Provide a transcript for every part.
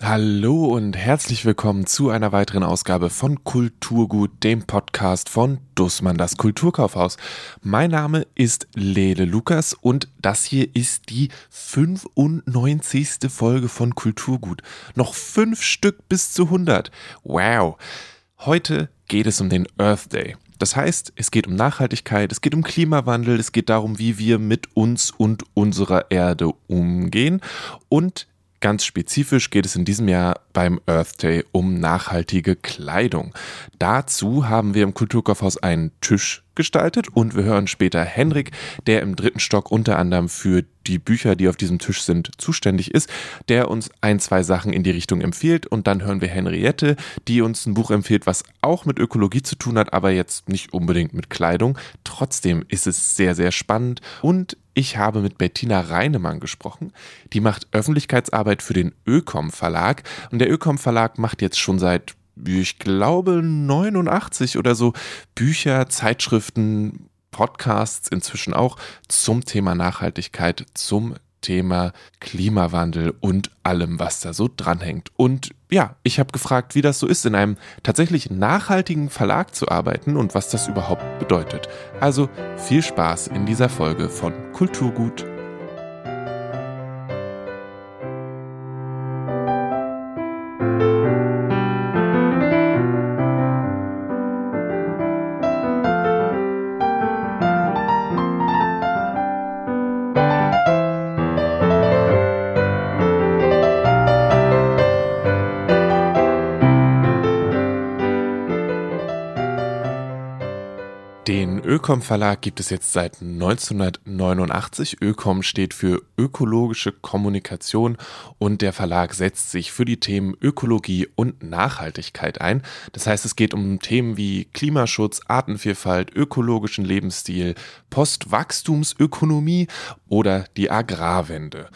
Hallo und herzlich willkommen zu einer weiteren Ausgabe von Kulturgut, dem Podcast von Dussmann, das Kulturkaufhaus. Mein Name ist Lele Lukas und das hier ist die 95. Folge von Kulturgut. Noch fünf Stück bis zu 100. Wow. Heute geht es um den Earth Day. Das heißt, es geht um Nachhaltigkeit, es geht um Klimawandel, es geht darum, wie wir mit uns und unserer Erde umgehen und Ganz spezifisch geht es in diesem Jahr beim Earth Day um nachhaltige Kleidung. Dazu haben wir im Kulturkaufhaus einen Tisch gestaltet und wir hören später Henrik, der im dritten Stock unter anderem für die Bücher, die auf diesem Tisch sind, zuständig ist, der uns ein, zwei Sachen in die Richtung empfiehlt und dann hören wir Henriette, die uns ein Buch empfiehlt, was auch mit Ökologie zu tun hat, aber jetzt nicht unbedingt mit Kleidung. Trotzdem ist es sehr, sehr spannend und ich habe mit Bettina Reinemann gesprochen. Die macht Öffentlichkeitsarbeit für den Ökom Verlag. Und der Ökom Verlag macht jetzt schon seit, ich glaube, 89 oder so Bücher, Zeitschriften, Podcasts inzwischen auch zum Thema Nachhaltigkeit, zum Thema Klimawandel und allem, was da so dranhängt. Und ja, ich habe gefragt, wie das so ist, in einem tatsächlich nachhaltigen Verlag zu arbeiten und was das überhaupt bedeutet. Also viel Spaß in dieser Folge von Kulturgut. Ökom Verlag gibt es jetzt seit 1989. Ökom steht für ökologische Kommunikation und der Verlag setzt sich für die Themen Ökologie und Nachhaltigkeit ein. Das heißt, es geht um Themen wie Klimaschutz, Artenvielfalt, ökologischen Lebensstil, Postwachstumsökonomie oder die Agrarwende.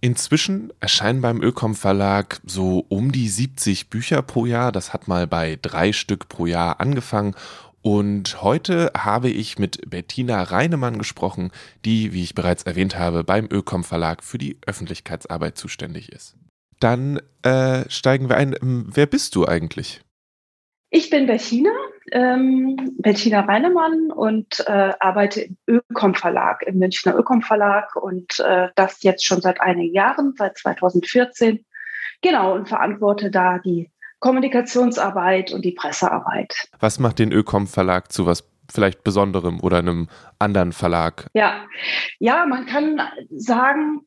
Inzwischen erscheinen beim Ökom Verlag so um die 70 Bücher pro Jahr. Das hat mal bei drei Stück pro Jahr angefangen und heute habe ich mit Bettina Reinemann gesprochen, die, wie ich bereits erwähnt habe, beim Ökom Verlag für die Öffentlichkeitsarbeit zuständig ist. Dann äh, steigen wir ein. Ähm, wer bist du eigentlich? Ich bin Bettina, ähm, Bettina Reinemann und äh, arbeite im Ökom Verlag, im Münchner Ökom Verlag und äh, das jetzt schon seit einigen Jahren, seit 2014. Genau, und verantworte da die Kommunikationsarbeit und die Pressearbeit. Was macht den Ökom Verlag zu was vielleicht Besonderem oder einem anderen Verlag? Ja, ja, man kann sagen,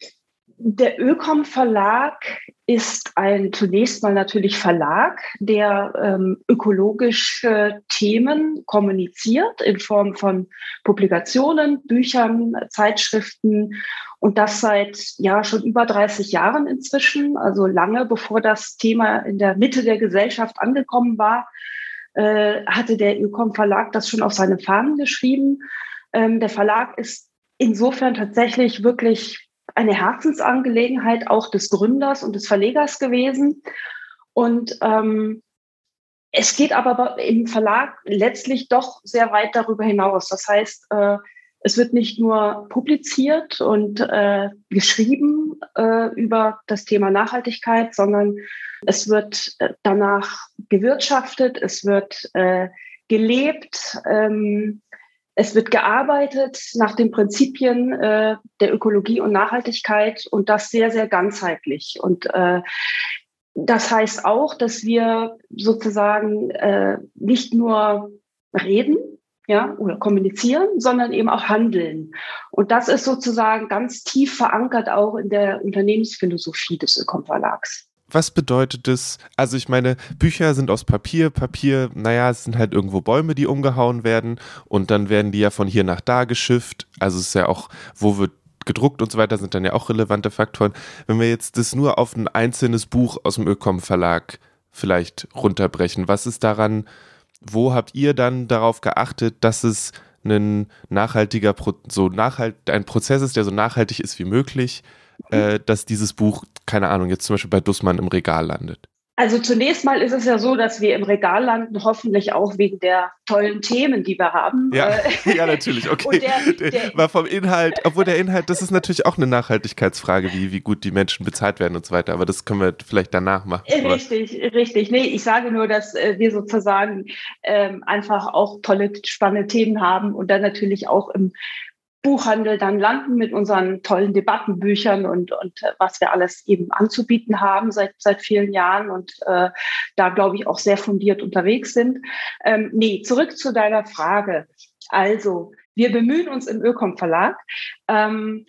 der Ökom Verlag ist ein zunächst mal natürlich Verlag, der ähm, ökologische Themen kommuniziert in Form von Publikationen, Büchern, Zeitschriften und das seit ja schon über 30 Jahren inzwischen, also lange bevor das Thema in der Mitte der Gesellschaft angekommen war, äh, hatte der Ökom Verlag das schon auf seine Fahnen geschrieben. Ähm, der Verlag ist insofern tatsächlich wirklich eine Herzensangelegenheit auch des Gründers und des Verlegers gewesen. Und ähm, es geht aber im Verlag letztlich doch sehr weit darüber hinaus. Das heißt, äh, es wird nicht nur publiziert und äh, geschrieben äh, über das Thema Nachhaltigkeit, sondern es wird äh, danach gewirtschaftet, es wird äh, gelebt, ähm, es wird gearbeitet nach den Prinzipien äh, der Ökologie und Nachhaltigkeit und das sehr, sehr ganzheitlich. Und äh, das heißt auch, dass wir sozusagen äh, nicht nur reden, ja, oder kommunizieren, sondern eben auch handeln. Und das ist sozusagen ganz tief verankert auch in der Unternehmensphilosophie des Ökom Verlags. Was bedeutet das? Also ich meine, Bücher sind aus Papier, Papier, naja, es sind halt irgendwo Bäume, die umgehauen werden und dann werden die ja von hier nach da geschifft. Also es ist ja auch, wo wird gedruckt und so weiter, sind dann ja auch relevante Faktoren. Wenn wir jetzt das nur auf ein einzelnes Buch aus dem Ökom Verlag vielleicht runterbrechen, was ist daran wo habt ihr dann darauf geachtet, dass es ein nachhaltiger, so nachhalt, ein Prozess ist, der so nachhaltig ist wie möglich, äh, dass dieses Buch, keine Ahnung, jetzt zum Beispiel bei Dussmann im Regal landet? Also zunächst mal ist es ja so, dass wir im Regal landen, hoffentlich auch wegen der tollen Themen, die wir haben. Ja, äh, ja natürlich, okay. Der, der, War vom Inhalt, obwohl der Inhalt, das ist natürlich auch eine Nachhaltigkeitsfrage, wie, wie gut die Menschen bezahlt werden und so weiter, aber das können wir vielleicht danach machen. Richtig, richtig. Nee, ich sage nur, dass äh, wir sozusagen ähm, einfach auch tolle, spannende Themen haben und dann natürlich auch im Buchhandel dann landen mit unseren tollen Debattenbüchern und, und äh, was wir alles eben anzubieten haben seit, seit vielen Jahren und äh, da, glaube ich, auch sehr fundiert unterwegs sind. Ähm, nee, zurück zu deiner Frage. Also, wir bemühen uns im Ökom Verlag ähm,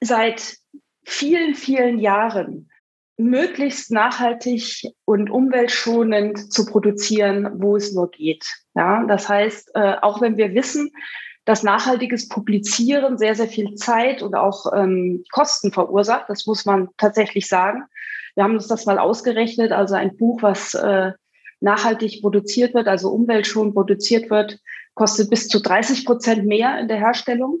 seit vielen, vielen Jahren möglichst nachhaltig und umweltschonend zu produzieren, wo es nur geht. Ja, das heißt, äh, auch wenn wir wissen, dass nachhaltiges Publizieren sehr, sehr viel Zeit und auch ähm, Kosten verursacht. Das muss man tatsächlich sagen. Wir haben uns das mal ausgerechnet. Also ein Buch, was äh, nachhaltig produziert wird, also umweltschonend produziert wird, kostet bis zu 30 Prozent mehr in der Herstellung.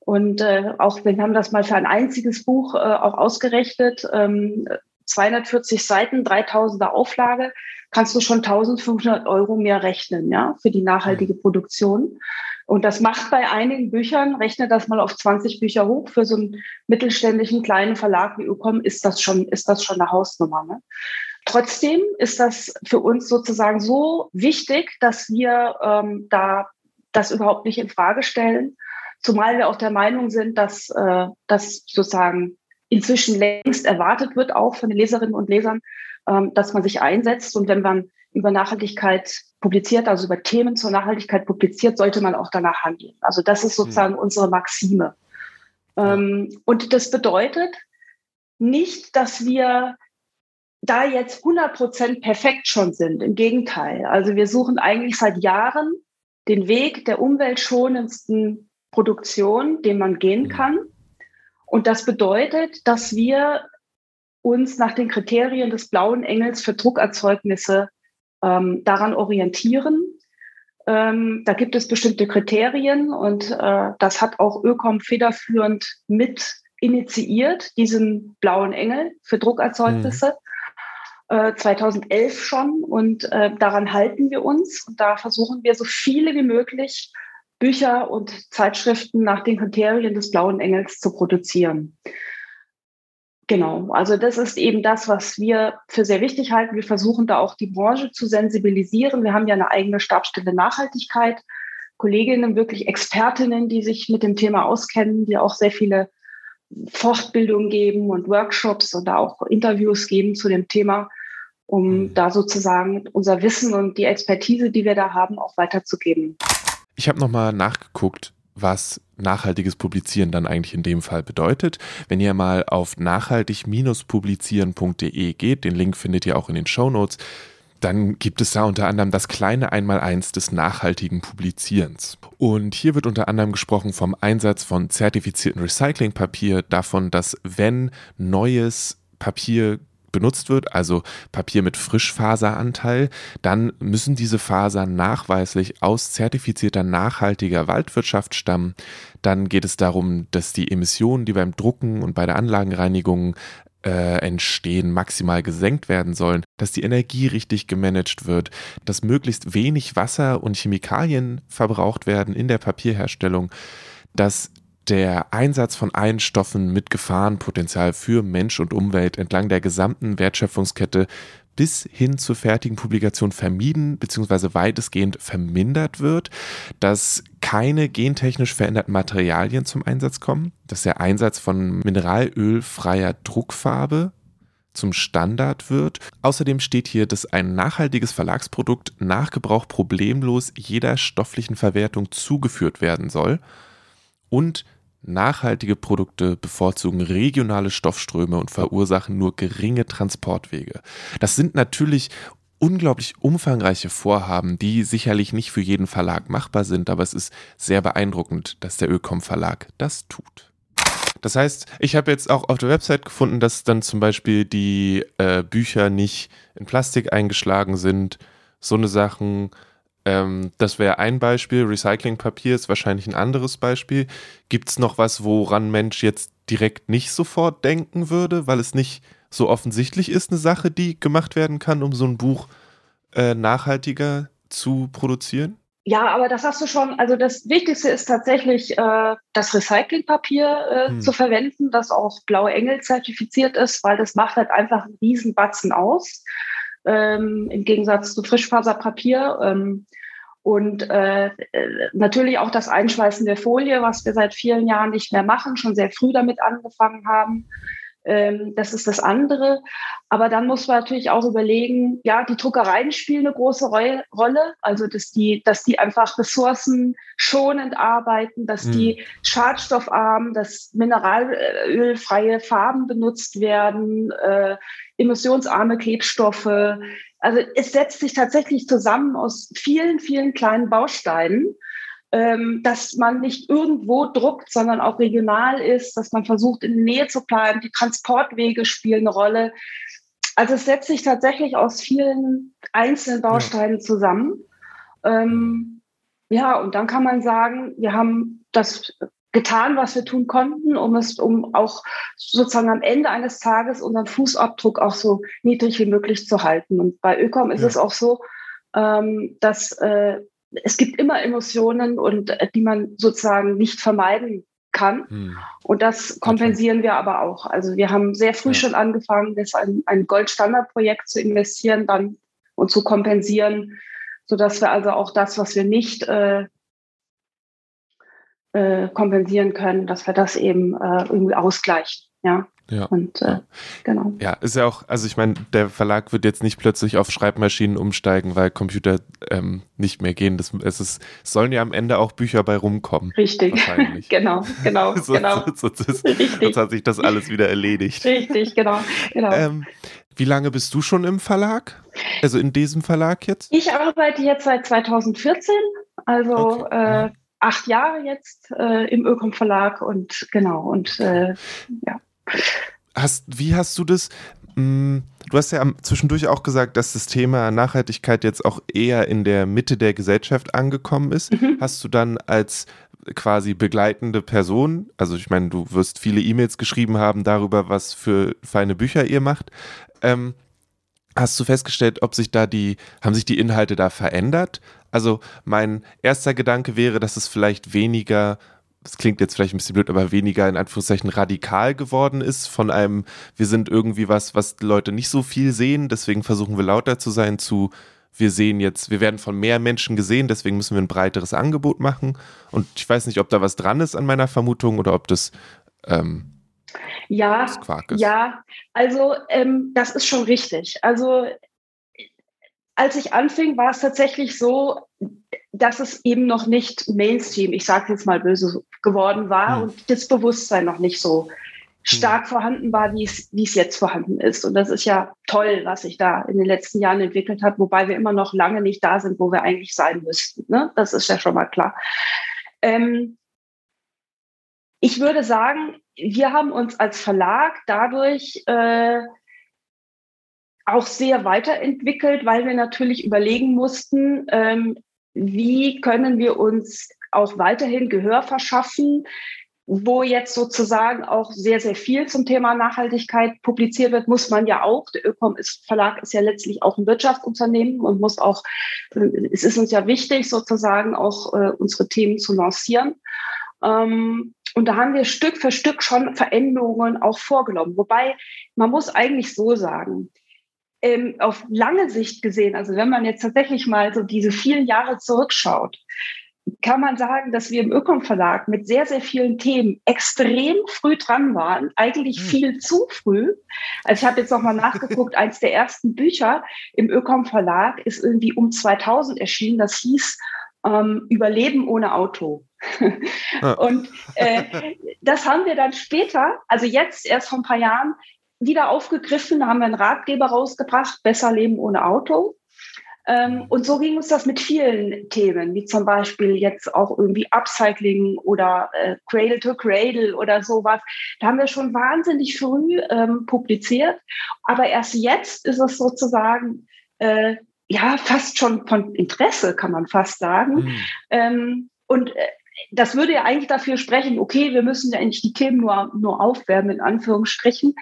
Und äh, auch wir haben das mal für ein einziges Buch äh, auch ausgerechnet, ähm, 240 Seiten, 3000er Auflage, kannst du schon 1500 Euro mehr rechnen, ja, für die nachhaltige mhm. Produktion. Und das macht bei einigen Büchern, rechne das mal auf 20 Bücher hoch, für so einen mittelständischen kleinen Verlag wie Ucom ist das schon, ist das schon eine Hausnummer. Ne? Trotzdem ist das für uns sozusagen so wichtig, dass wir ähm, da das überhaupt nicht in Frage stellen. Zumal wir auch der Meinung sind, dass äh, das sozusagen inzwischen längst erwartet wird, auch von den Leserinnen und Lesern, ähm, dass man sich einsetzt. Und wenn man über Nachhaltigkeit publiziert, also über Themen zur Nachhaltigkeit publiziert, sollte man auch danach handeln. Also das ist sozusagen mhm. unsere Maxime. Ähm, und das bedeutet nicht, dass wir da jetzt 100 Prozent perfekt schon sind. Im Gegenteil. Also wir suchen eigentlich seit Jahren den Weg der umweltschonendsten Produktion, den man gehen mhm. kann. Und das bedeutet, dass wir uns nach den Kriterien des blauen Engels für Druckerzeugnisse ähm, daran orientieren. Ähm, da gibt es bestimmte Kriterien und äh, das hat auch Ökom federführend mit initiiert, diesen blauen Engel für Druckerzeugnisse. Mhm. Äh, 2011 schon und äh, daran halten wir uns und da versuchen wir so viele wie möglich Bücher und Zeitschriften nach den Kriterien des blauen Engels zu produzieren. Genau, also das ist eben das, was wir für sehr wichtig halten. Wir versuchen da auch die Branche zu sensibilisieren. Wir haben ja eine eigene Stabstelle Nachhaltigkeit, Kolleginnen, wirklich Expertinnen, die sich mit dem Thema auskennen, die auch sehr viele Fortbildungen geben und Workshops und auch Interviews geben zu dem Thema, um mhm. da sozusagen unser Wissen und die Expertise, die wir da haben, auch weiterzugeben. Ich habe nochmal nachgeguckt, was nachhaltiges Publizieren dann eigentlich in dem Fall bedeutet. Wenn ihr mal auf nachhaltig-publizieren.de geht, den Link findet ihr auch in den Show Notes, dann gibt es da unter anderem das kleine Einmaleins des nachhaltigen Publizierens. Und hier wird unter anderem gesprochen vom Einsatz von zertifizierten Recyclingpapier, davon, dass wenn neues Papier benutzt wird, also Papier mit Frischfaseranteil, dann müssen diese Fasern nachweislich aus zertifizierter nachhaltiger Waldwirtschaft stammen. Dann geht es darum, dass die Emissionen, die beim Drucken und bei der Anlagenreinigung äh, entstehen, maximal gesenkt werden sollen, dass die Energie richtig gemanagt wird, dass möglichst wenig Wasser und Chemikalien verbraucht werden in der Papierherstellung, dass der Einsatz von allen Stoffen mit Gefahrenpotenzial für Mensch und Umwelt entlang der gesamten Wertschöpfungskette bis hin zur fertigen Publikation vermieden bzw. weitestgehend vermindert wird, dass keine gentechnisch veränderten Materialien zum Einsatz kommen, dass der Einsatz von mineralölfreier Druckfarbe zum Standard wird. Außerdem steht hier, dass ein nachhaltiges Verlagsprodukt nach Gebrauch problemlos jeder stofflichen Verwertung zugeführt werden soll und Nachhaltige Produkte bevorzugen regionale Stoffströme und verursachen nur geringe Transportwege. Das sind natürlich unglaublich umfangreiche Vorhaben, die sicherlich nicht für jeden Verlag machbar sind, aber es ist sehr beeindruckend, dass der Ökom Verlag das tut. Das heißt, ich habe jetzt auch auf der Website gefunden, dass dann zum Beispiel die äh, Bücher nicht in Plastik eingeschlagen sind, so eine Sachen, ähm, das wäre ein Beispiel. Recyclingpapier ist wahrscheinlich ein anderes Beispiel. Gibt es noch was, woran Mensch jetzt direkt nicht sofort denken würde, weil es nicht so offensichtlich ist eine Sache, die gemacht werden kann, um so ein Buch äh, nachhaltiger zu produzieren? Ja, aber das hast du schon. Also das Wichtigste ist tatsächlich, äh, das Recyclingpapier äh, hm. zu verwenden, das auch Blaue Engel zertifiziert ist, weil das macht halt einfach einen Riesenbatzen aus, ähm, im Gegensatz zu Frischfaserpapier. Ähm, und äh, natürlich auch das Einschweißen der Folie, was wir seit vielen Jahren nicht mehr machen, schon sehr früh damit angefangen haben. Ähm, das ist das andere. Aber dann muss man natürlich auch überlegen, ja, die Druckereien spielen eine große Rolle, also dass die, dass die einfach ressourcenschonend arbeiten, dass mhm. die schadstoffarm, dass mineralölfreie Farben benutzt werden, äh, emissionsarme Klebstoffe. Also es setzt sich tatsächlich zusammen aus vielen, vielen kleinen Bausteinen dass man nicht irgendwo druckt, sondern auch regional ist, dass man versucht, in der Nähe zu bleiben. Die Transportwege spielen eine Rolle. Also es setzt sich tatsächlich aus vielen einzelnen Bausteinen zusammen. Ähm, ja, und dann kann man sagen, wir haben das getan, was wir tun konnten, um es, um auch sozusagen am Ende eines Tages unseren Fußabdruck auch so niedrig wie möglich zu halten. Und bei Ökom ist ja. es auch so, ähm, dass äh, es gibt immer Emotionen und äh, die man sozusagen nicht vermeiden kann. Hm. Und das kompensieren wir aber auch. Also wir haben sehr früh ja. schon angefangen, das ein, ein Goldstandardprojekt zu investieren, dann und zu kompensieren, sodass wir also auch das, was wir nicht äh, äh, kompensieren können, dass wir das eben äh, irgendwie ausgleichen. Ja. Ja. Und äh, genau. Ja, ist ja auch, also ich meine, der Verlag wird jetzt nicht plötzlich auf Schreibmaschinen umsteigen, weil Computer ähm, nicht mehr gehen. Das, es, ist, sollen ja am Ende auch Bücher bei rumkommen. Richtig. Genau, genau. so, genau. So, so, das, Richtig. Sonst hat sich das alles wieder erledigt. Richtig, genau. genau. Ähm, wie lange bist du schon im Verlag? Also in diesem Verlag jetzt? Ich arbeite jetzt seit 2014, also okay. äh, acht Jahre jetzt äh, im Ökom Verlag und genau und äh, ja. Hast, wie hast du das? Hm, du hast ja zwischendurch auch gesagt, dass das Thema Nachhaltigkeit jetzt auch eher in der Mitte der Gesellschaft angekommen ist. Mhm. Hast du dann als quasi begleitende Person, also ich meine, du wirst viele E-Mails geschrieben haben darüber, was für feine Bücher ihr macht. Ähm, hast du festgestellt, ob sich da die, haben sich die Inhalte da verändert? Also mein erster Gedanke wäre, dass es vielleicht weniger das klingt jetzt vielleicht ein bisschen blöd, aber weniger in Anführungszeichen radikal geworden ist von einem, wir sind irgendwie was, was Leute nicht so viel sehen, deswegen versuchen wir lauter zu sein, zu wir sehen jetzt, wir werden von mehr Menschen gesehen, deswegen müssen wir ein breiteres Angebot machen. Und ich weiß nicht, ob da was dran ist an meiner Vermutung oder ob das ähm, ja, ja, also ähm, das ist schon richtig. Also als ich anfing, war es tatsächlich so, dass es eben noch nicht Mainstream, ich sage jetzt mal böse, geworden war hm. und das Bewusstsein noch nicht so stark hm. vorhanden war, wie es, wie es jetzt vorhanden ist. Und das ist ja toll, was sich da in den letzten Jahren entwickelt hat, wobei wir immer noch lange nicht da sind, wo wir eigentlich sein müssten. Ne? Das ist ja schon mal klar. Ähm, ich würde sagen, wir haben uns als Verlag dadurch äh, auch sehr weiterentwickelt, weil wir natürlich überlegen mussten, ähm, wie können wir uns auch weiterhin Gehör verschaffen, wo jetzt sozusagen auch sehr, sehr viel zum Thema Nachhaltigkeit publiziert wird, muss man ja auch, der Ökom ist, Verlag ist ja letztlich auch ein Wirtschaftsunternehmen und muss auch, es ist uns ja wichtig, sozusagen auch äh, unsere Themen zu lancieren. Ähm, und da haben wir Stück für Stück schon Veränderungen auch vorgenommen. Wobei man muss eigentlich so sagen, ähm, auf lange Sicht gesehen, also wenn man jetzt tatsächlich mal so diese vielen Jahre zurückschaut, kann man sagen, dass wir im Ökom Verlag mit sehr, sehr vielen Themen extrem früh dran waren, eigentlich hm. viel zu früh. Also ich habe jetzt nochmal nachgeguckt, eins der ersten Bücher im Ökom Verlag ist irgendwie um 2000 erschienen, das hieß ähm, Überleben ohne Auto. Und äh, das haben wir dann später, also jetzt erst vor ein paar Jahren, wieder aufgegriffen, da haben wir einen Ratgeber rausgebracht, Besser Leben ohne Auto. Ähm, und so ging uns das mit vielen Themen, wie zum Beispiel jetzt auch irgendwie Upcycling oder äh, Cradle to Cradle oder sowas. Da haben wir schon wahnsinnig früh ähm, publiziert. Aber erst jetzt ist es sozusagen äh, ja fast schon von Interesse, kann man fast sagen. Mhm. Ähm, und äh, das würde ja eigentlich dafür sprechen, okay, wir müssen ja eigentlich die Themen nur, nur aufwärmen, in Anführungsstrichen.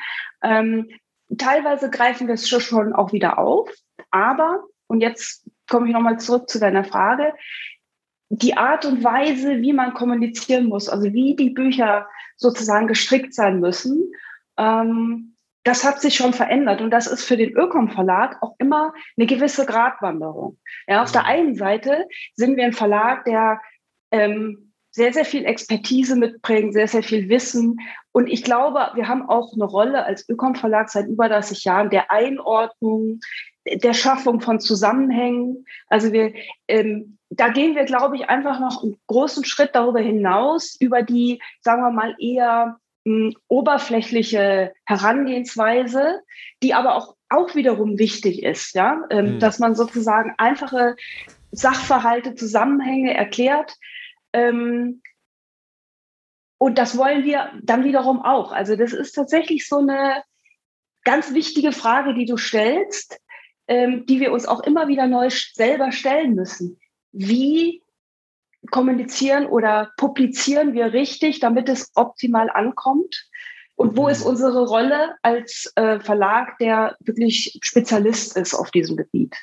Ähm, teilweise greifen wir es schon auch wieder auf, aber, und jetzt komme ich nochmal zurück zu deiner Frage, die Art und Weise, wie man kommunizieren muss, also wie die Bücher sozusagen gestrickt sein müssen, ähm, das hat sich schon verändert und das ist für den Ökom Verlag auch immer eine gewisse Gratwanderung. Ja, auf der einen Seite sind wir ein Verlag, der ähm, sehr, sehr viel Expertise mitbringt, sehr, sehr viel Wissen. Und ich glaube, wir haben auch eine Rolle als Ökom Verlag seit über 30 Jahren der Einordnung, der Schaffung von Zusammenhängen. Also wir, ähm, da gehen wir, glaube ich, einfach noch einen großen Schritt darüber hinaus, über die, sagen wir mal, eher oberflächliche Herangehensweise, die aber auch, auch wiederum wichtig ist, ja, ähm, mhm. dass man sozusagen einfache Sachverhalte, Zusammenhänge erklärt. Ähm, und das wollen wir dann wiederum auch. Also das ist tatsächlich so eine ganz wichtige Frage, die du stellst, ähm, die wir uns auch immer wieder neu selber stellen müssen. Wie kommunizieren oder publizieren wir richtig, damit es optimal ankommt? Und wo ist mhm. unsere Rolle als äh, Verlag, der wirklich Spezialist ist auf diesem Gebiet?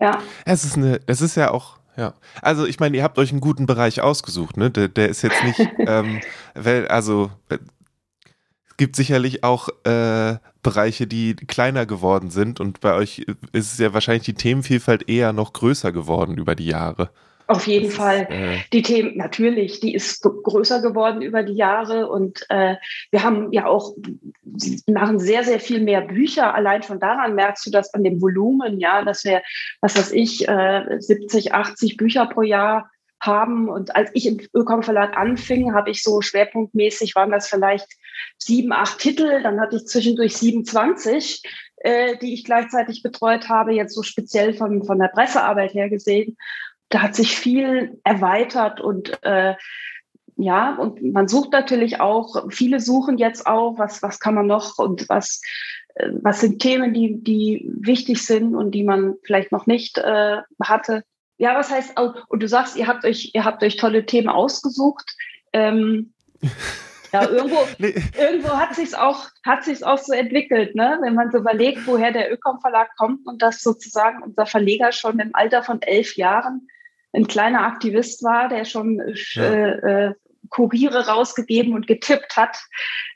Ja. Es ist eine, es ist ja auch, ja. Also ich meine, ihr habt euch einen guten Bereich ausgesucht, ne? Der, der ist jetzt nicht, ähm, weil, also es gibt sicherlich auch äh, Bereiche, die kleiner geworden sind und bei euch ist es ja wahrscheinlich die Themenvielfalt eher noch größer geworden über die Jahre. Auf jeden das Fall. Ist, äh die Themen, natürlich, die ist größer geworden über die Jahre und äh, wir haben ja auch, machen sehr, sehr viel mehr Bücher. Allein schon daran merkst du das an dem Volumen, ja, dass wir, was weiß ich, äh, 70, 80 Bücher pro Jahr haben. Und als ich im Ökom Verlag anfing, habe ich so schwerpunktmäßig, waren das vielleicht sieben, acht Titel. Dann hatte ich zwischendurch 27, äh, die ich gleichzeitig betreut habe, jetzt so speziell von, von der Pressearbeit her gesehen da hat sich viel erweitert und äh, ja, und man sucht natürlich auch, viele suchen jetzt auch, was, was kann man noch und was, äh, was sind Themen, die, die wichtig sind und die man vielleicht noch nicht äh, hatte. Ja, was heißt, und du sagst, ihr habt euch, ihr habt euch tolle Themen ausgesucht. Ähm, ja, irgendwo, nee. irgendwo hat sich's auch, hat sich's auch so entwickelt, ne? Wenn man so überlegt, woher der Ökom Verlag kommt und dass sozusagen unser Verleger schon im Alter von elf Jahren ein kleiner Aktivist war, der schon ja. äh, äh, Kuriere rausgegeben und getippt hat,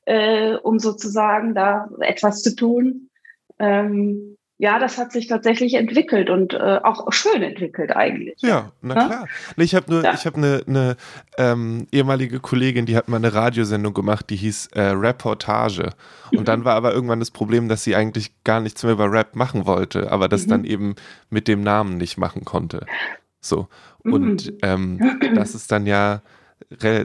äh, um sozusagen da etwas zu tun. Ähm, ja, das hat sich tatsächlich entwickelt und äh, auch schön entwickelt eigentlich. Ja, na ja? klar. Nee, ich habe nur, ja. ich habe eine, eine ähm, ehemalige Kollegin, die hat mal eine Radiosendung gemacht, die hieß äh, Reportage. Und mhm. dann war aber irgendwann das Problem, dass sie eigentlich gar nichts mehr über Rap machen wollte, aber das mhm. dann eben mit dem Namen nicht machen konnte. So. Und mhm. ähm, das ist dann ja,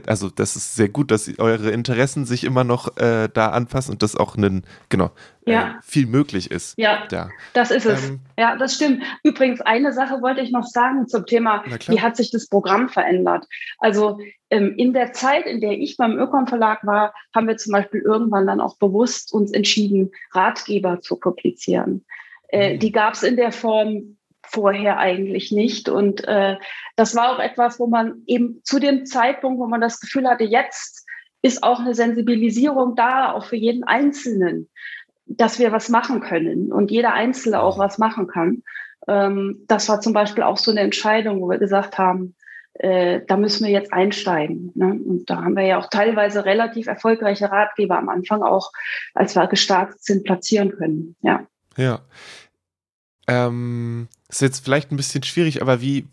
also das ist sehr gut, dass eure Interessen sich immer noch äh, da anpassen und das auch einen, genau, äh, ja. äh, viel möglich ist. Ja, da. das ist es. Ähm, ja, das stimmt. Übrigens, eine Sache wollte ich noch sagen zum Thema, wie hat sich das Programm verändert? Also ähm, in der Zeit, in der ich beim Ökon Verlag war, haben wir zum Beispiel irgendwann dann auch bewusst uns entschieden, Ratgeber zu publizieren. Äh, mhm. Die gab es in der Form vorher eigentlich nicht. Und äh, das war auch etwas, wo man eben zu dem Zeitpunkt, wo man das Gefühl hatte, jetzt ist auch eine Sensibilisierung da, auch für jeden Einzelnen, dass wir was machen können und jeder Einzelne auch was machen kann. Ähm, das war zum Beispiel auch so eine Entscheidung, wo wir gesagt haben, äh, da müssen wir jetzt einsteigen. Ne? Und da haben wir ja auch teilweise relativ erfolgreiche Ratgeber am Anfang auch, als wir gestartet sind, platzieren können. Ja. Ja. Ähm, ist jetzt vielleicht ein bisschen schwierig, aber wie,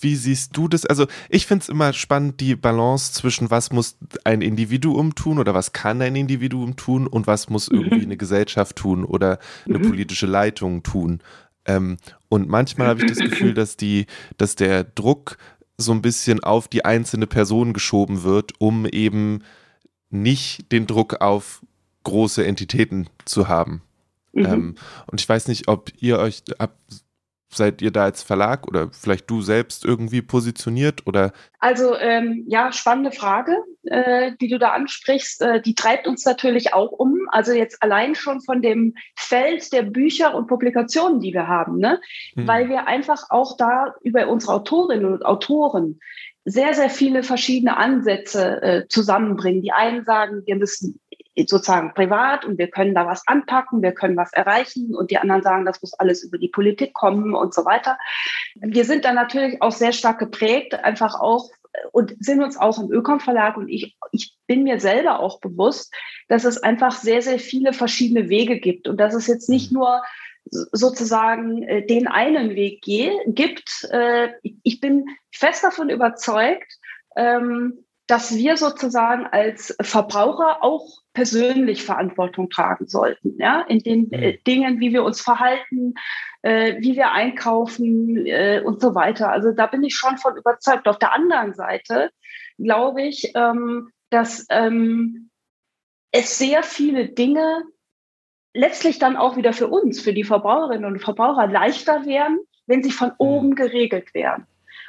wie siehst du das? Also ich finde es immer spannend, die Balance zwischen was muss ein Individuum tun oder was kann ein Individuum tun und was muss mhm. irgendwie eine Gesellschaft tun oder eine mhm. politische Leitung tun. Ähm, und manchmal habe ich das Gefühl, dass die, dass der Druck so ein bisschen auf die einzelne Person geschoben wird, um eben nicht den Druck auf große Entitäten zu haben. Mhm. Ähm, und ich weiß nicht, ob ihr euch ab, seid ihr da als Verlag oder vielleicht du selbst irgendwie positioniert oder? Also ähm, ja, spannende Frage, äh, die du da ansprichst. Äh, die treibt uns natürlich auch um. Also jetzt allein schon von dem Feld der Bücher und Publikationen, die wir haben, ne? Mhm. weil wir einfach auch da über unsere Autorinnen und Autoren sehr, sehr viele verschiedene Ansätze äh, zusammenbringen. Die einen sagen, wir müssen sozusagen privat und wir können da was anpacken, wir können was erreichen und die anderen sagen, das muss alles über die Politik kommen und so weiter. Wir sind da natürlich auch sehr stark geprägt, einfach auch und sind uns auch im Ökom Verlag und ich, ich bin mir selber auch bewusst, dass es einfach sehr, sehr viele verschiedene Wege gibt und dass es jetzt nicht mhm. nur sozusagen äh, den einen Weg gibt. Äh, ich bin fest davon überzeugt, ähm, dass wir sozusagen als Verbraucher auch persönlich Verantwortung tragen sollten, ja, in den äh, mhm. Dingen, wie wir uns verhalten, äh, wie wir einkaufen äh, und so weiter. Also da bin ich schon von überzeugt. Auf der anderen Seite glaube ich, ähm, dass ähm, es sehr viele Dinge letztlich dann auch wieder für uns, für die Verbraucherinnen und Verbraucher leichter wären, wenn sie von mhm. oben geregelt wären.